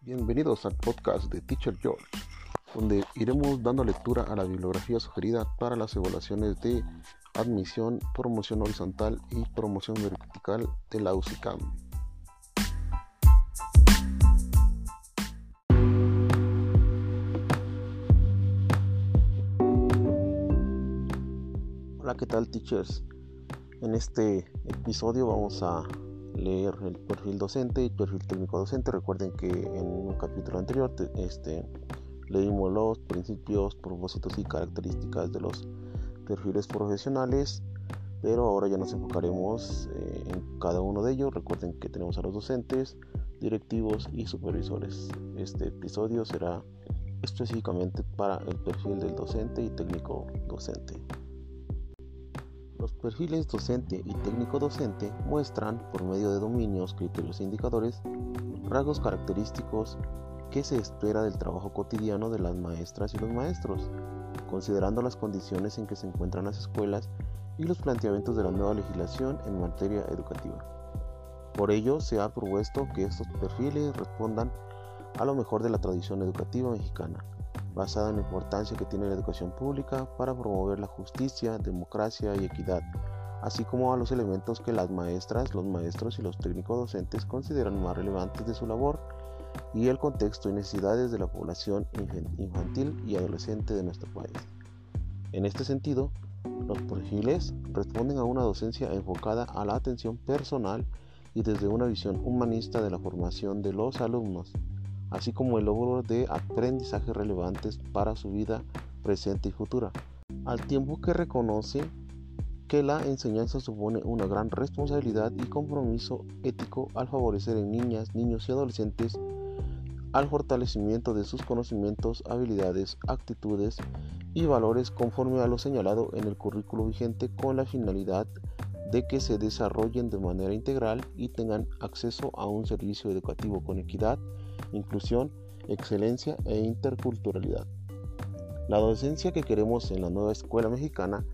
Bienvenidos al podcast de Teacher George, donde iremos dando lectura a la bibliografía sugerida para las evaluaciones de admisión, promoción horizontal y promoción vertical de la UCICAM. Hola, ¿qué tal teachers? En este episodio vamos a leer el perfil docente y perfil técnico docente. Recuerden que en un capítulo anterior este, leímos los principios, propósitos y características de los perfiles profesionales, pero ahora ya nos enfocaremos eh, en cada uno de ellos. Recuerden que tenemos a los docentes, directivos y supervisores. Este episodio será específicamente para el perfil del docente y técnico docente. Los perfiles docente y técnico docente muestran, por medio de dominios, criterios e indicadores, rasgos característicos que se espera del trabajo cotidiano de las maestras y los maestros, considerando las condiciones en que se encuentran las escuelas y los planteamientos de la nueva legislación en materia educativa. Por ello, se ha propuesto que estos perfiles respondan a lo mejor de la tradición educativa mexicana, basada en la importancia que tiene la educación pública para promover la justicia, democracia y equidad, así como a los elementos que las maestras, los maestros y los técnicos docentes consideran más relevantes de su labor y el contexto y necesidades de la población infantil y adolescente de nuestro país. En este sentido, los perfiles responden a una docencia enfocada a la atención personal y desde una visión humanista de la formación de los alumnos, así como el logro de aprendizajes relevantes para su vida presente y futura, al tiempo que reconoce que la enseñanza supone una gran responsabilidad y compromiso ético al favorecer en niñas, niños y adolescentes al fortalecimiento de sus conocimientos, habilidades, actitudes y valores conforme a lo señalado en el currículo vigente con la finalidad de que se desarrollen de manera integral y tengan acceso a un servicio educativo con equidad, inclusión, excelencia e interculturalidad. La docencia que queremos en la nueva escuela mexicana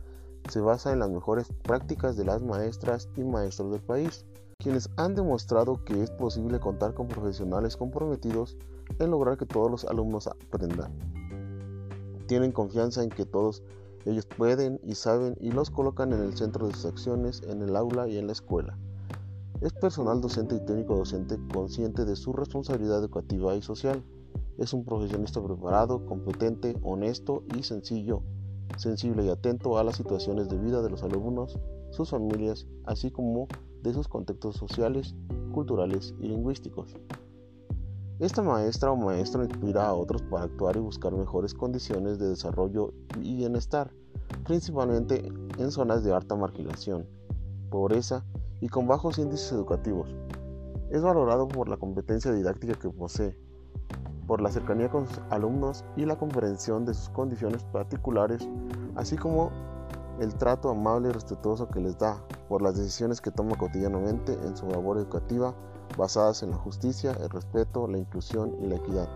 se basa en las mejores prácticas de las maestras y maestros del país, quienes han demostrado que es posible contar con profesionales comprometidos en lograr que todos los alumnos aprendan. Tienen confianza en que todos ellos pueden y saben y los colocan en el centro de sus acciones en el aula y en la escuela. Es personal docente y técnico docente consciente de su responsabilidad educativa y social. Es un profesionista preparado, competente, honesto y sencillo, sensible y atento a las situaciones de vida de los alumnos, sus familias, así como de sus contextos sociales, culturales y lingüísticos. Esta maestra o maestro inspira a otros para actuar y buscar mejores condiciones de desarrollo y bienestar, principalmente en zonas de alta marginación, pobreza y con bajos índices educativos. Es valorado por la competencia didáctica que posee, por la cercanía con sus alumnos y la comprensión de sus condiciones particulares, así como el trato amable y respetuoso que les da, por las decisiones que toma cotidianamente en su labor educativa basadas en la justicia, el respeto, la inclusión y la equidad.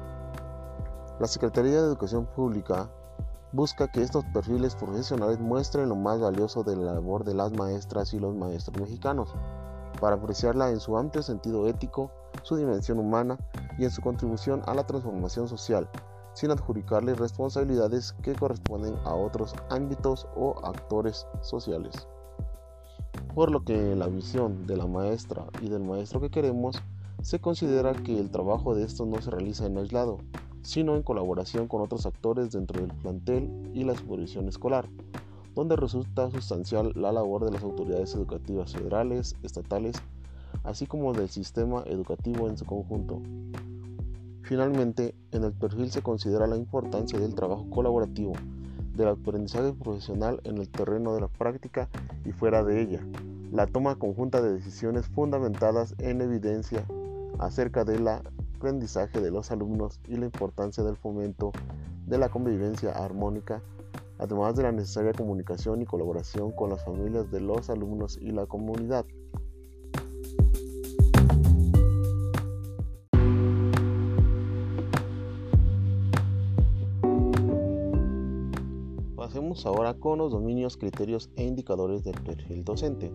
La Secretaría de Educación Pública busca que estos perfiles profesionales muestren lo más valioso de la labor de las maestras y los maestros mexicanos, para apreciarla en su amplio sentido ético, su dimensión humana y en su contribución a la transformación social, sin adjudicarle responsabilidades que corresponden a otros ámbitos o actores sociales. Por lo que la visión de la maestra y del maestro que queremos, se considera que el trabajo de estos no se realiza en aislado, sino en colaboración con otros actores dentro del plantel y la supervisión escolar, donde resulta sustancial la labor de las autoridades educativas federales, estatales, así como del sistema educativo en su conjunto. Finalmente, en el perfil se considera la importancia del trabajo colaborativo, del aprendizaje profesional en el terreno de la práctica y fuera de ella, la toma conjunta de decisiones fundamentadas en evidencia acerca del aprendizaje de los alumnos y la importancia del fomento de la convivencia armónica, además de la necesaria comunicación y colaboración con las familias de los alumnos y la comunidad. Pasemos ahora con los dominios, criterios e indicadores del perfil docente.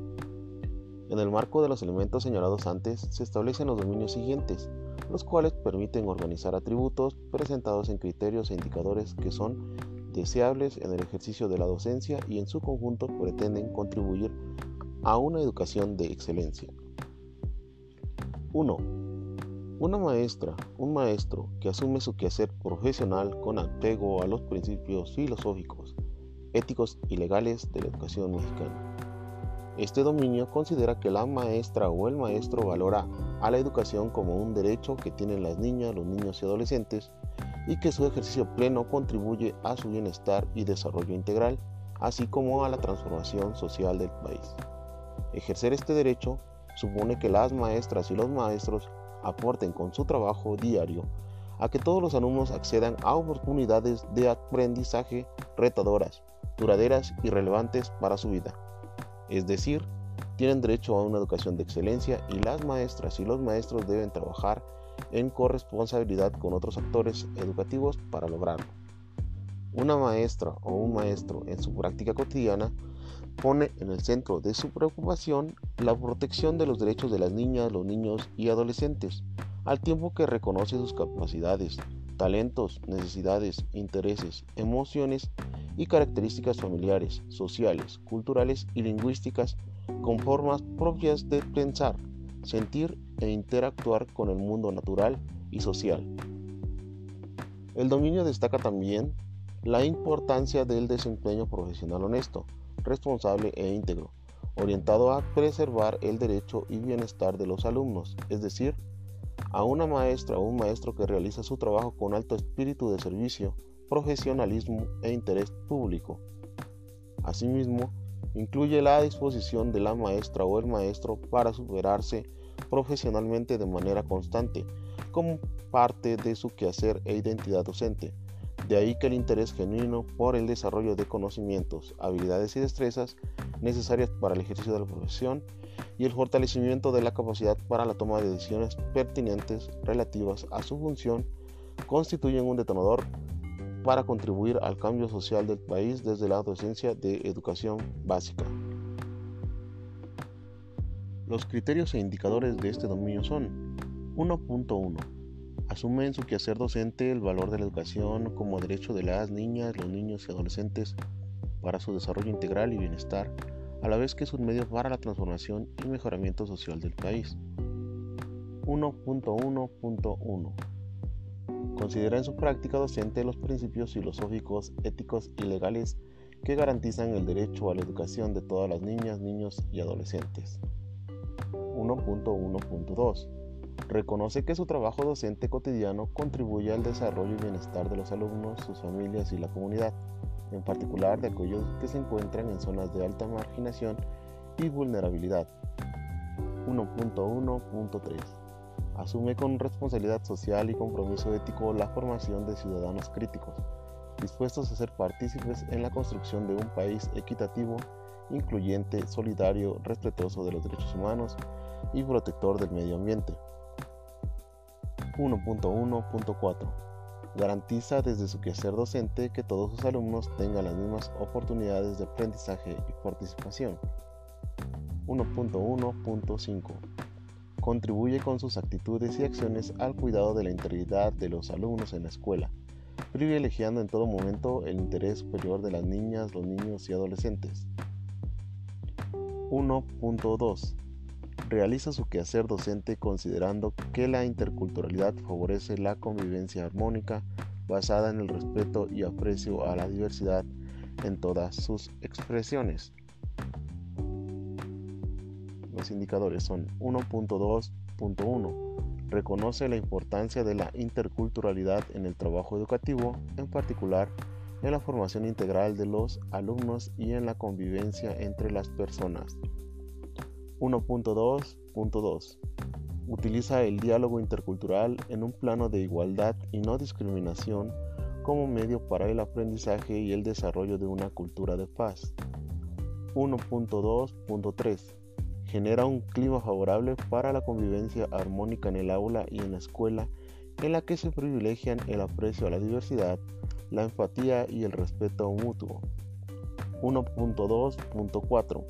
En el marco de los elementos señalados antes, se establecen los dominios siguientes, los cuales permiten organizar atributos presentados en criterios e indicadores que son deseables en el ejercicio de la docencia y en su conjunto pretenden contribuir a una educación de excelencia. 1. Una maestra, un maestro que asume su quehacer profesional con apego a los principios filosóficos, éticos y legales de la educación mexicana. Este dominio considera que la maestra o el maestro valora a la educación como un derecho que tienen las niñas, los niños y adolescentes y que su ejercicio pleno contribuye a su bienestar y desarrollo integral, así como a la transformación social del país. Ejercer este derecho supone que las maestras y los maestros aporten con su trabajo diario a que todos los alumnos accedan a oportunidades de aprendizaje retadoras, duraderas y relevantes para su vida. Es decir, tienen derecho a una educación de excelencia y las maestras y los maestros deben trabajar en corresponsabilidad con otros actores educativos para lograrlo. Una maestra o un maestro en su práctica cotidiana pone en el centro de su preocupación la protección de los derechos de las niñas, los niños y adolescentes, al tiempo que reconoce sus capacidades, talentos, necesidades, intereses, emociones y características familiares, sociales, culturales y lingüísticas con formas propias de pensar, sentir e interactuar con el mundo natural y social. El dominio destaca también la importancia del desempeño profesional honesto, responsable e íntegro, orientado a preservar el derecho y bienestar de los alumnos, es decir, a una maestra o un maestro que realiza su trabajo con alto espíritu de servicio, profesionalismo e interés público. Asimismo, incluye la disposición de la maestra o el maestro para superarse profesionalmente de manera constante, como parte de su quehacer e identidad docente, de ahí que el interés genuino por el desarrollo de conocimientos, habilidades y destrezas necesarias para el ejercicio de la profesión y el fortalecimiento de la capacidad para la toma de decisiones pertinentes relativas a su función constituyen un detonador para contribuir al cambio social del país desde la docencia de educación básica. Los criterios e indicadores de este dominio son 1.1 Asume en su quehacer docente el valor de la educación como derecho de las niñas, los niños y adolescentes para su desarrollo integral y bienestar, a la vez que es un medio para la transformación y mejoramiento social del país. 1.1.1 Considera en su práctica docente los principios filosóficos, éticos y legales que garantizan el derecho a la educación de todas las niñas, niños y adolescentes. 1.1.2 Reconoce que su trabajo docente cotidiano contribuye al desarrollo y bienestar de los alumnos, sus familias y la comunidad, en particular de aquellos que se encuentran en zonas de alta marginación y vulnerabilidad. 1.1.3 Asume con responsabilidad social y compromiso ético la formación de ciudadanos críticos, dispuestos a ser partícipes en la construcción de un país equitativo, incluyente, solidario, respetuoso de los derechos humanos y protector del medio ambiente. 1.1.4 Garantiza desde su quehacer docente que todos sus alumnos tengan las mismas oportunidades de aprendizaje y participación. 1.1.5 Contribuye con sus actitudes y acciones al cuidado de la integridad de los alumnos en la escuela, privilegiando en todo momento el interés superior de las niñas, los niños y adolescentes. 1.2 realiza su quehacer docente considerando que la interculturalidad favorece la convivencia armónica basada en el respeto y aprecio a la diversidad en todas sus expresiones. Los indicadores son 1.2.1. Reconoce la importancia de la interculturalidad en el trabajo educativo, en particular en la formación integral de los alumnos y en la convivencia entre las personas. 1.2.2 Utiliza el diálogo intercultural en un plano de igualdad y no discriminación como medio para el aprendizaje y el desarrollo de una cultura de paz. 1.2.3 Genera un clima favorable para la convivencia armónica en el aula y en la escuela en la que se privilegian el aprecio a la diversidad, la empatía y el respeto mutuo. 1.2.4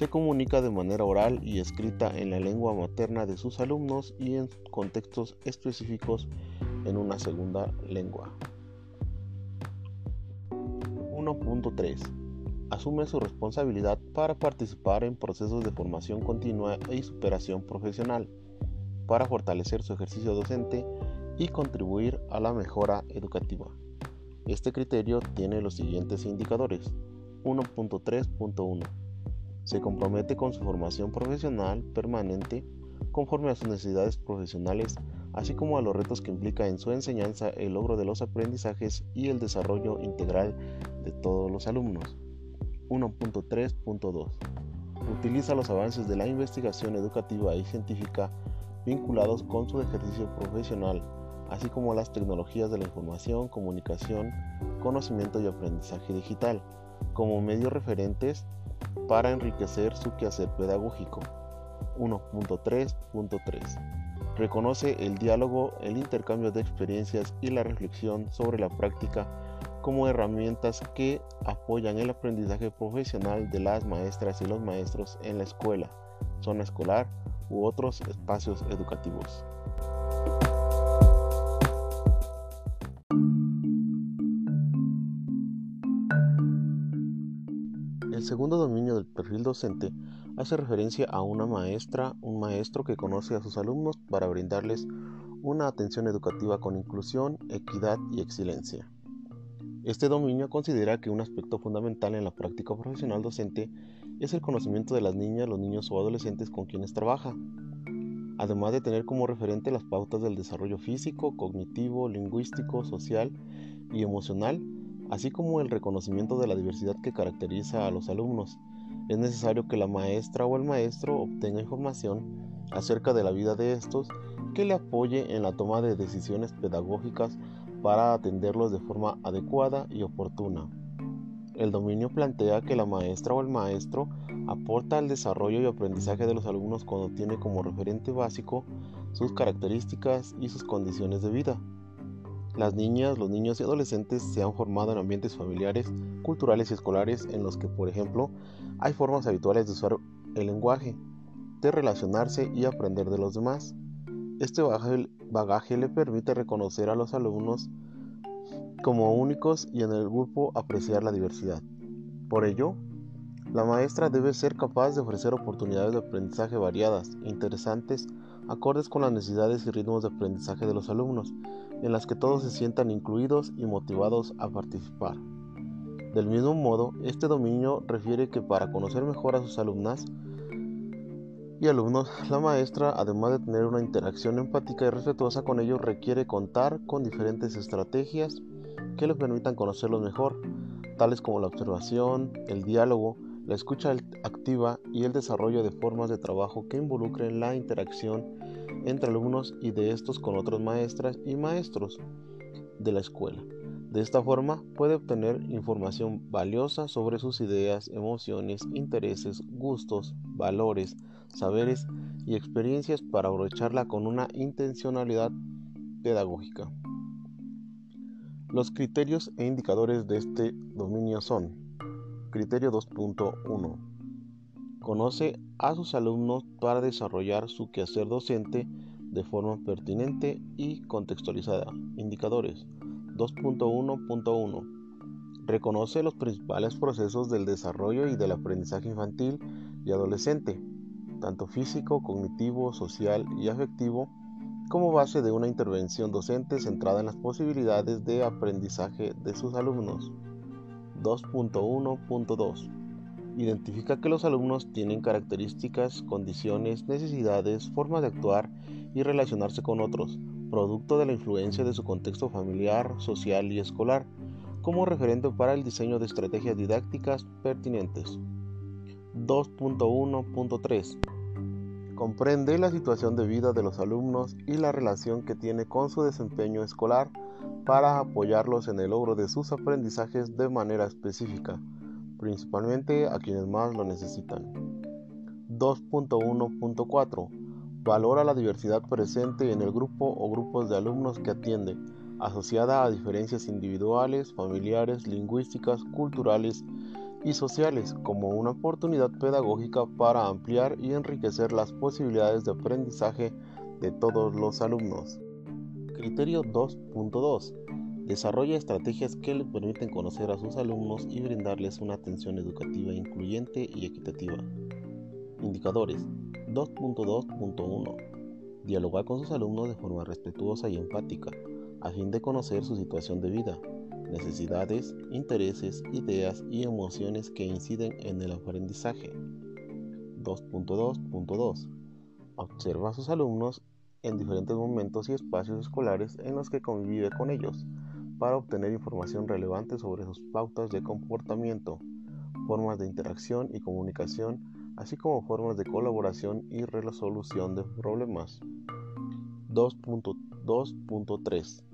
se comunica de manera oral y escrita en la lengua materna de sus alumnos y en contextos específicos en una segunda lengua. 1.3 asume su responsabilidad para participar en procesos de formación continua y superación profesional, para fortalecer su ejercicio docente y contribuir a la mejora educativa. Este criterio tiene los siguientes indicadores. 1.3.1 se compromete con su formación profesional permanente conforme a sus necesidades profesionales, así como a los retos que implica en su enseñanza el logro de los aprendizajes y el desarrollo integral de todos los alumnos. 1.3.2 Utiliza los avances de la investigación educativa y científica vinculados con su ejercicio profesional, así como las tecnologías de la información, comunicación, conocimiento y aprendizaje digital, como medios referentes para enriquecer su quehacer pedagógico. 1.3.3 Reconoce el diálogo, el intercambio de experiencias y la reflexión sobre la práctica como herramientas que apoyan el aprendizaje profesional de las maestras y los maestros en la escuela, zona escolar u otros espacios educativos. Segundo dominio del perfil docente hace referencia a una maestra, un maestro que conoce a sus alumnos para brindarles una atención educativa con inclusión, equidad y excelencia. Este dominio considera que un aspecto fundamental en la práctica profesional docente es el conocimiento de las niñas, los niños o adolescentes con quienes trabaja, además de tener como referente las pautas del desarrollo físico, cognitivo, lingüístico, social y emocional así como el reconocimiento de la diversidad que caracteriza a los alumnos. Es necesario que la maestra o el maestro obtenga información acerca de la vida de estos que le apoye en la toma de decisiones pedagógicas para atenderlos de forma adecuada y oportuna. El dominio plantea que la maestra o el maestro aporta al desarrollo y aprendizaje de los alumnos cuando tiene como referente básico sus características y sus condiciones de vida. Las niñas, los niños y adolescentes se han formado en ambientes familiares, culturales y escolares en los que, por ejemplo, hay formas habituales de usar el lenguaje, de relacionarse y aprender de los demás. Este bagaje le permite reconocer a los alumnos como únicos y en el grupo apreciar la diversidad. Por ello, la maestra debe ser capaz de ofrecer oportunidades de aprendizaje variadas, interesantes, acordes con las necesidades y ritmos de aprendizaje de los alumnos, en las que todos se sientan incluidos y motivados a participar. Del mismo modo, este dominio refiere que para conocer mejor a sus alumnas y alumnos, la maestra, además de tener una interacción empática y respetuosa con ellos, requiere contar con diferentes estrategias que le permitan conocerlos mejor, tales como la observación, el diálogo, la escucha activa y el desarrollo de formas de trabajo que involucren la interacción entre alumnos y de estos con otras maestras y maestros de la escuela. De esta forma puede obtener información valiosa sobre sus ideas, emociones, intereses, gustos, valores, saberes y experiencias para aprovecharla con una intencionalidad pedagógica. Los criterios e indicadores de este dominio son Criterio 2.1 Conoce a sus alumnos para desarrollar su quehacer docente de forma pertinente y contextualizada. Indicadores 2.1.1 Reconoce los principales procesos del desarrollo y del aprendizaje infantil y adolescente, tanto físico, cognitivo, social y afectivo, como base de una intervención docente centrada en las posibilidades de aprendizaje de sus alumnos. 2.1.2 Identifica que los alumnos tienen características, condiciones, necesidades, formas de actuar y relacionarse con otros, producto de la influencia de su contexto familiar, social y escolar, como referente para el diseño de estrategias didácticas pertinentes. 2.1.3 Comprende la situación de vida de los alumnos y la relación que tiene con su desempeño escolar para apoyarlos en el logro de sus aprendizajes de manera específica principalmente a quienes más lo necesitan. 2.1.4 Valora la diversidad presente en el grupo o grupos de alumnos que atiende, asociada a diferencias individuales, familiares, lingüísticas, culturales y sociales, como una oportunidad pedagógica para ampliar y enriquecer las posibilidades de aprendizaje de todos los alumnos. Criterio 2.2. Desarrolla estrategias que le permiten conocer a sus alumnos y brindarles una atención educativa incluyente y equitativa. Indicadores 2.2.1. Dialoga con sus alumnos de forma respetuosa y empática, a fin de conocer su situación de vida, necesidades, intereses, ideas y emociones que inciden en el aprendizaje. 2.2.2. Observa a sus alumnos en diferentes momentos y espacios escolares en los que convive con ellos para obtener información relevante sobre sus pautas de comportamiento, formas de interacción y comunicación, así como formas de colaboración y resolución de problemas. 2.2.3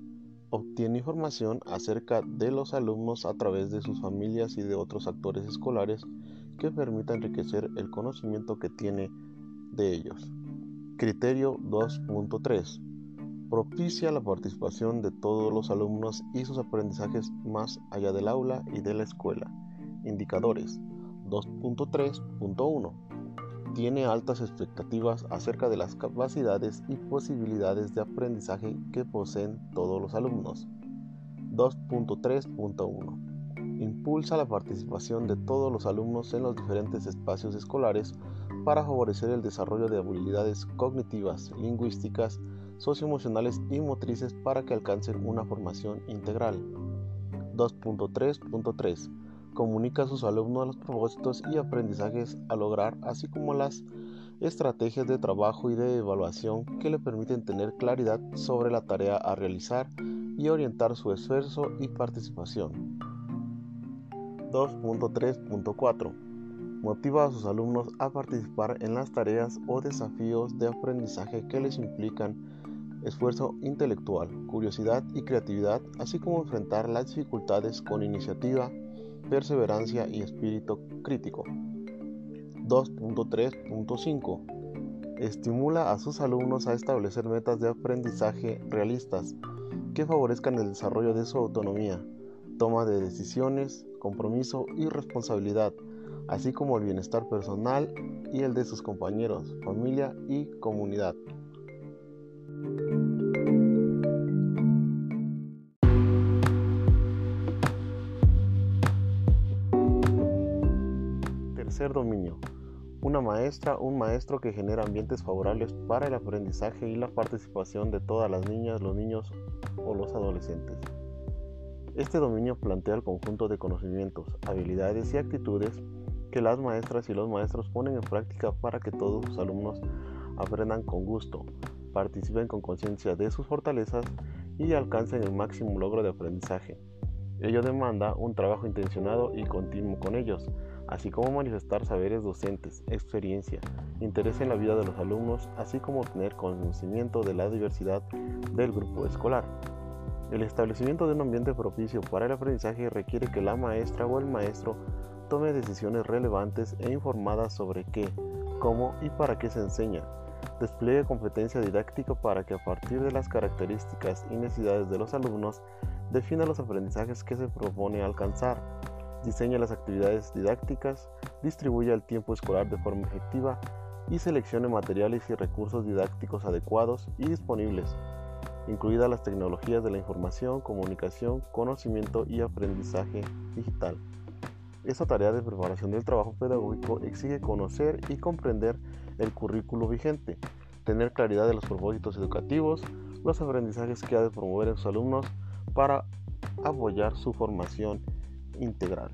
Obtiene información acerca de los alumnos a través de sus familias y de otros actores escolares que permita enriquecer el conocimiento que tiene de ellos. Criterio 2.3. Propicia la participación de todos los alumnos y sus aprendizajes más allá del aula y de la escuela. Indicadores 2.3.1. Tiene altas expectativas acerca de las capacidades y posibilidades de aprendizaje que poseen todos los alumnos. 2.3.1 impulsa la participación de todos los alumnos en los diferentes espacios escolares para favorecer el desarrollo de habilidades cognitivas, lingüísticas, socioemocionales y motrices para que alcancen una formación integral. 2.3.3 Comunica a sus alumnos los propósitos y aprendizajes a lograr, así como las estrategias de trabajo y de evaluación que le permiten tener claridad sobre la tarea a realizar y orientar su esfuerzo y participación. 2.3.4 Motiva a sus alumnos a participar en las tareas o desafíos de aprendizaje que les implican esfuerzo intelectual, curiosidad y creatividad, así como enfrentar las dificultades con iniciativa, perseverancia y espíritu crítico. 2.3.5 Estimula a sus alumnos a establecer metas de aprendizaje realistas que favorezcan el desarrollo de su autonomía, toma de decisiones, compromiso y responsabilidad, así como el bienestar personal y el de sus compañeros, familia y comunidad. Tercer dominio. Una maestra, un maestro que genera ambientes favorables para el aprendizaje y la participación de todas las niñas, los niños o los adolescentes. Este dominio plantea el conjunto de conocimientos, habilidades y actitudes que las maestras y los maestros ponen en práctica para que todos sus alumnos aprendan con gusto, participen con conciencia de sus fortalezas y alcancen el máximo logro de aprendizaje. Ello demanda un trabajo intencionado y continuo con ellos, así como manifestar saberes docentes, experiencia, interés en la vida de los alumnos, así como tener conocimiento de la diversidad del grupo escolar. El establecimiento de un ambiente propicio para el aprendizaje requiere que la maestra o el maestro tome decisiones relevantes e informadas sobre qué, cómo y para qué se enseña. Despliegue competencia didáctica para que a partir de las características y necesidades de los alumnos defina los aprendizajes que se propone alcanzar. Diseñe las actividades didácticas, distribuya el tiempo escolar de forma efectiva y seleccione materiales y recursos didácticos adecuados y disponibles incluidas las tecnologías de la información, comunicación, conocimiento y aprendizaje digital. Esta tarea de preparación del trabajo pedagógico exige conocer y comprender el currículo vigente, tener claridad de los propósitos educativos, los aprendizajes que ha de promover en sus alumnos para apoyar su formación integral.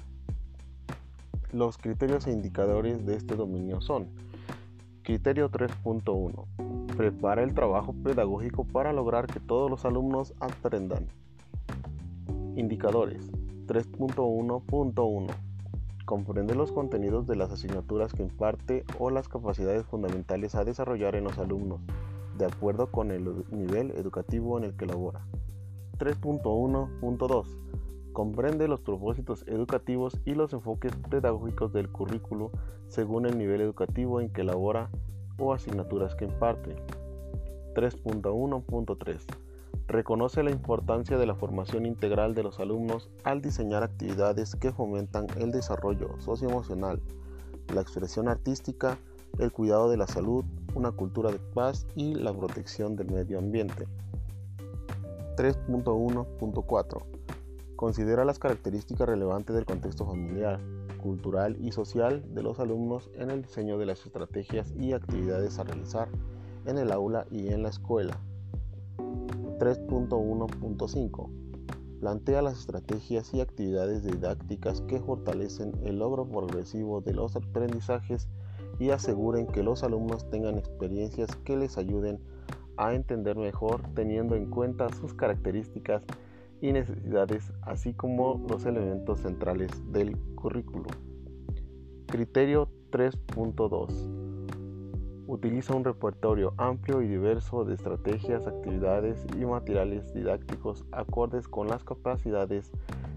Los criterios e indicadores de este dominio son Criterio 3.1 Prepara el trabajo pedagógico para lograr que todos los alumnos aprendan. Indicadores 3.1.1 Comprende los contenidos de las asignaturas que imparte o las capacidades fundamentales a desarrollar en los alumnos, de acuerdo con el nivel educativo en el que labora. 3.1.2 Comprende los propósitos educativos y los enfoques pedagógicos del currículo según el nivel educativo en que labora o asignaturas que imparte. 3.1.3 Reconoce la importancia de la formación integral de los alumnos al diseñar actividades que fomentan el desarrollo socioemocional, la expresión artística, el cuidado de la salud, una cultura de paz y la protección del medio ambiente. 3.1.4 Considera las características relevantes del contexto familiar, cultural y social de los alumnos en el diseño de las estrategias y actividades a realizar en el aula y en la escuela. 3.1.5 Plantea las estrategias y actividades didácticas que fortalecen el logro progresivo de los aprendizajes y aseguren que los alumnos tengan experiencias que les ayuden a entender mejor teniendo en cuenta sus características y necesidades, así como los elementos centrales del currículo. Criterio 3.2. Utiliza un repertorio amplio y diverso de estrategias, actividades y materiales didácticos acordes con las capacidades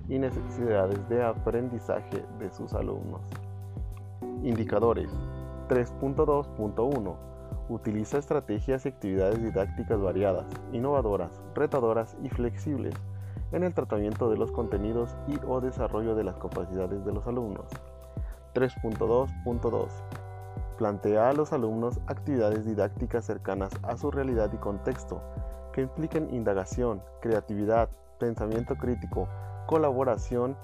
y necesidades de aprendizaje de sus alumnos. Indicadores 3.2.1 Utiliza estrategias y actividades didácticas variadas, innovadoras, retadoras y flexibles en el tratamiento de los contenidos y o desarrollo de las capacidades de los alumnos. 3.2.2 Plantea a los alumnos actividades didácticas cercanas a su realidad y contexto, que impliquen indagación, creatividad, pensamiento crítico, colaboración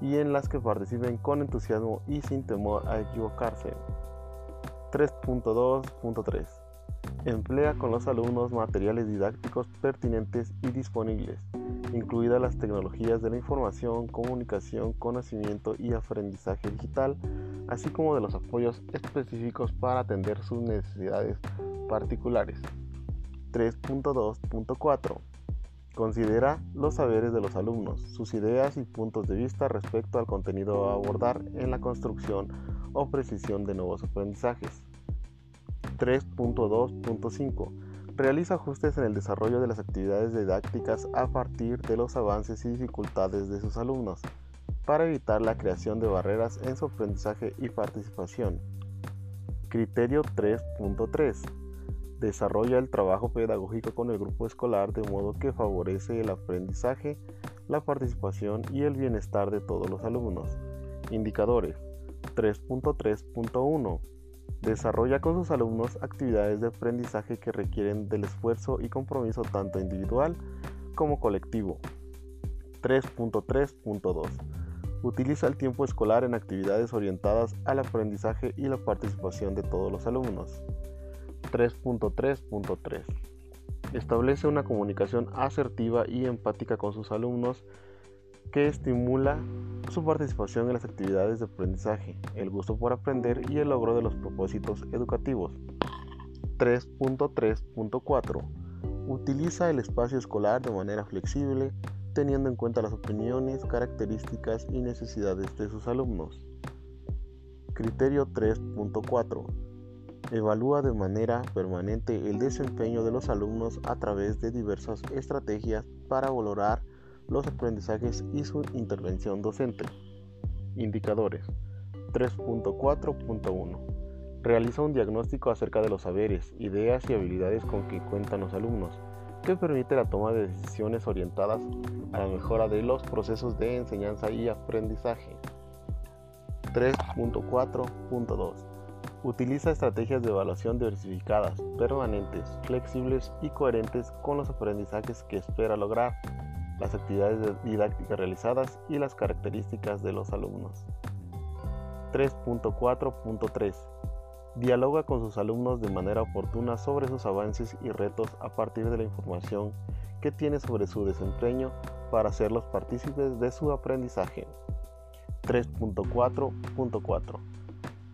y en las que participen con entusiasmo y sin temor a equivocarse. 3.2.3 Emplea con los alumnos materiales didácticos pertinentes y disponibles, incluidas las tecnologías de la información, comunicación, conocimiento y aprendizaje digital, así como de los apoyos específicos para atender sus necesidades particulares. 3.2.4 Considera los saberes de los alumnos, sus ideas y puntos de vista respecto al contenido a abordar en la construcción o precisión de nuevos aprendizajes. 3.2.5 Realiza ajustes en el desarrollo de las actividades didácticas a partir de los avances y dificultades de sus alumnos, para evitar la creación de barreras en su aprendizaje y participación. Criterio 3.3 Desarrolla el trabajo pedagógico con el grupo escolar de modo que favorece el aprendizaje, la participación y el bienestar de todos los alumnos. Indicadores 3.3.1 Desarrolla con sus alumnos actividades de aprendizaje que requieren del esfuerzo y compromiso tanto individual como colectivo. 3.3.2 Utiliza el tiempo escolar en actividades orientadas al aprendizaje y la participación de todos los alumnos. 3.3.3 Establece una comunicación asertiva y empática con sus alumnos que estimula su participación en las actividades de aprendizaje, el gusto por aprender y el logro de los propósitos educativos. 3.3.4 Utiliza el espacio escolar de manera flexible, teniendo en cuenta las opiniones, características y necesidades de sus alumnos. Criterio 3.4 Evalúa de manera permanente el desempeño de los alumnos a través de diversas estrategias para valorar los aprendizajes y su intervención docente. Indicadores 3.4.1 Realiza un diagnóstico acerca de los saberes, ideas y habilidades con que cuentan los alumnos, que permite la toma de decisiones orientadas a la mejora de los procesos de enseñanza y aprendizaje. 3.4.2 Utiliza estrategias de evaluación diversificadas, permanentes, flexibles y coherentes con los aprendizajes que espera lograr, las actividades didácticas realizadas y las características de los alumnos. 3.4.3 Dialoga con sus alumnos de manera oportuna sobre sus avances y retos a partir de la información que tiene sobre su desempeño para hacerlos partícipes de su aprendizaje. 3.4.4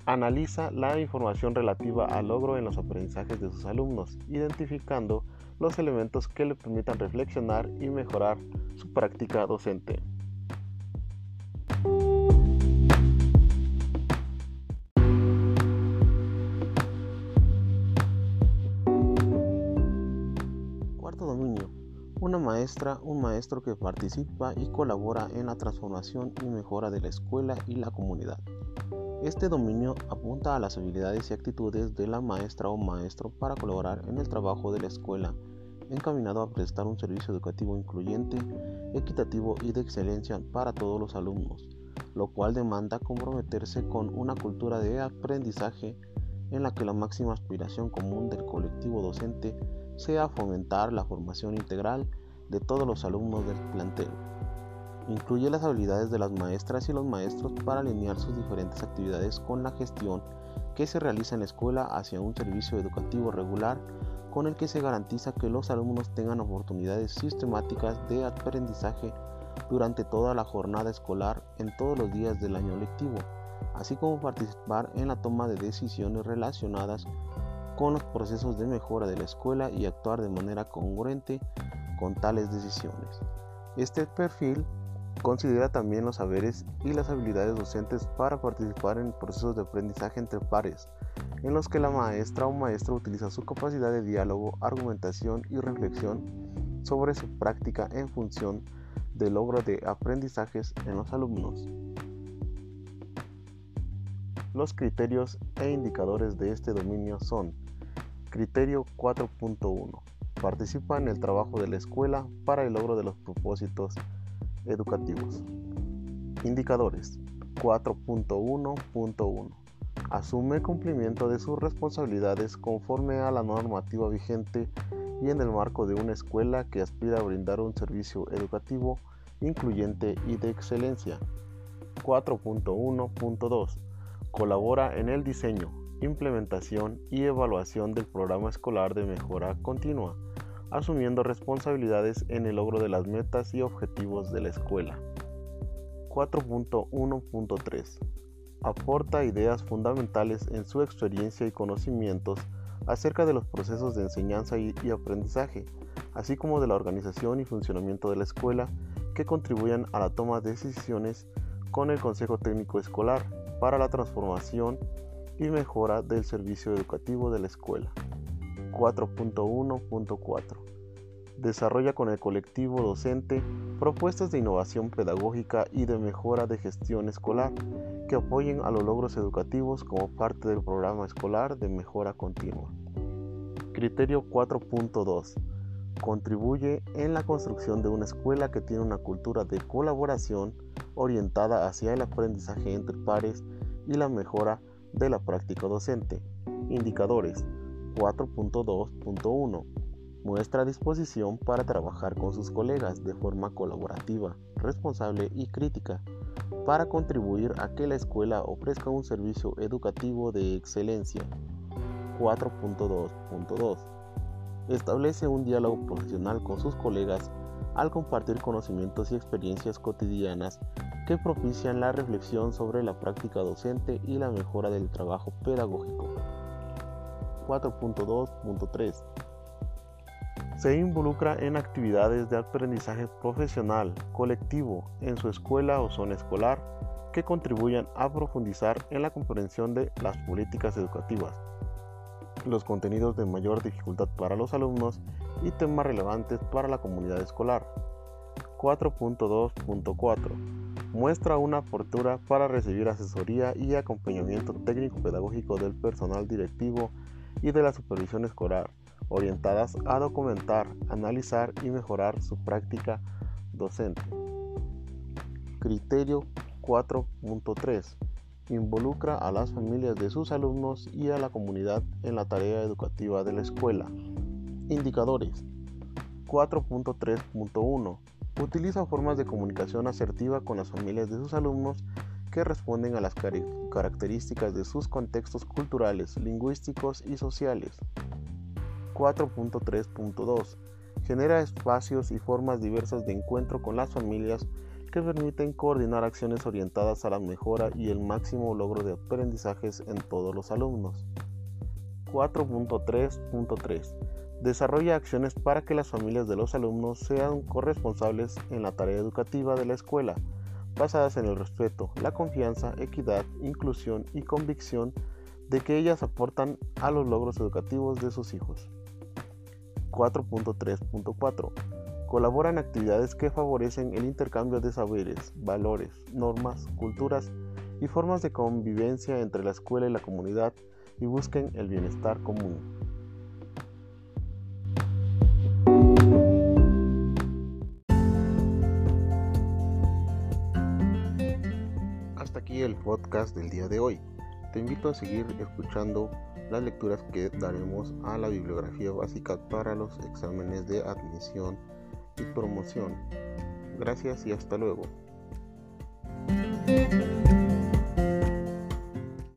Analiza la información relativa al logro en los aprendizajes de sus alumnos, identificando los elementos que le permitan reflexionar y mejorar su práctica docente. Cuarto dominio. Una maestra, un maestro que participa y colabora en la transformación y mejora de la escuela y la comunidad. Este dominio apunta a las habilidades y actitudes de la maestra o maestro para colaborar en el trabajo de la escuela encaminado a prestar un servicio educativo incluyente, equitativo y de excelencia para todos los alumnos, lo cual demanda comprometerse con una cultura de aprendizaje en la que la máxima aspiración común del colectivo docente sea fomentar la formación integral de todos los alumnos del plantel. Incluye las habilidades de las maestras y los maestros para alinear sus diferentes actividades con la gestión que se realiza en la escuela hacia un servicio educativo regular con el que se garantiza que los alumnos tengan oportunidades sistemáticas de aprendizaje durante toda la jornada escolar en todos los días del año lectivo, así como participar en la toma de decisiones relacionadas con los procesos de mejora de la escuela y actuar de manera congruente con tales decisiones. Este perfil considera también los saberes y las habilidades docentes para participar en procesos de aprendizaje entre pares, en los que la maestra o maestro utiliza su capacidad de diálogo, argumentación y reflexión sobre su práctica en función del logro de aprendizajes en los alumnos. Los criterios e indicadores de este dominio son Criterio 4.1. Participa en el trabajo de la escuela para el logro de los propósitos educativos. Indicadores 4.1.1. Asume cumplimiento de sus responsabilidades conforme a la normativa vigente y en el marco de una escuela que aspira a brindar un servicio educativo incluyente y de excelencia. 4.1.2 Colabora en el diseño, implementación y evaluación del programa escolar de mejora continua, asumiendo responsabilidades en el logro de las metas y objetivos de la escuela. 4.1.3 Aporta ideas fundamentales en su experiencia y conocimientos acerca de los procesos de enseñanza y, aprendizaje, así como de la organización y funcionamiento de la escuela que contribuyan a la toma de decisiones con el Consejo Técnico Escolar para la transformación y mejora del servicio educativo de la escuela. 4.1.4 Desarrolla con el colectivo docente propuestas de innovación pedagógica y de mejora de gestión escolar que apoyen a los logros educativos como parte del programa escolar de mejora continua. Criterio 4.2 Contribuye en la construcción de una escuela que tiene una cultura de colaboración orientada hacia el aprendizaje entre pares y la mejora de la práctica docente. Indicadores 4.2.1 Muestra disposición para trabajar con sus colegas de forma colaborativa, responsable y crítica para contribuir a que la escuela ofrezca un servicio educativo de excelencia. 4.2.2 Establece un diálogo profesional con sus colegas al compartir conocimientos y experiencias cotidianas que propician la reflexión sobre la práctica docente y la mejora del trabajo pedagógico. 4.2.3 Se involucra en actividades de aprendizaje profesional, colectivo, en su escuela o zona escolar que contribuyan a profundizar en la comprensión de las políticas educativas, los contenidos de mayor dificultad para los alumnos y temas relevantes para la comunidad escolar. 4.2.4 Muestra una apertura para recibir asesoría y acompañamiento técnico pedagógico del personal directivo y de la supervisión escolar, orientadas a documentar, analizar y mejorar su práctica docente. Criterio 4.3 involucra a las familias de sus alumnos y a la comunidad en la tarea educativa de la escuela. Indicadores 4.3.1 Utiliza formas de comunicación asertiva con las familias de sus alumnos que responden a las características de sus contextos culturales, lingüísticos y sociales. 4.3.2 Genera espacios y formas diversas de encuentro con las familias que permiten coordinar acciones orientadas a la mejora y el máximo logro de aprendizajes en todos los alumnos. 4.3.3 Desarrolla acciones para que las familias de los alumnos sean corresponsables en la tarea educativa de la escuela, basadas en el respeto, la confianza, equidad, inclusión y convicción de que ellas aportan a los logros educativos de sus hijos. 4.3.4 Colabora en actividades que favorecen el intercambio de saberes, valores, normas, culturas y formas de convivencia entre la escuela y la comunidad y busquen el bienestar común. Podcast del día de hoy. Te invito a seguir escuchando las lecturas que daremos a la bibliografía básica para los exámenes de admisión y promoción. Gracias y hasta luego.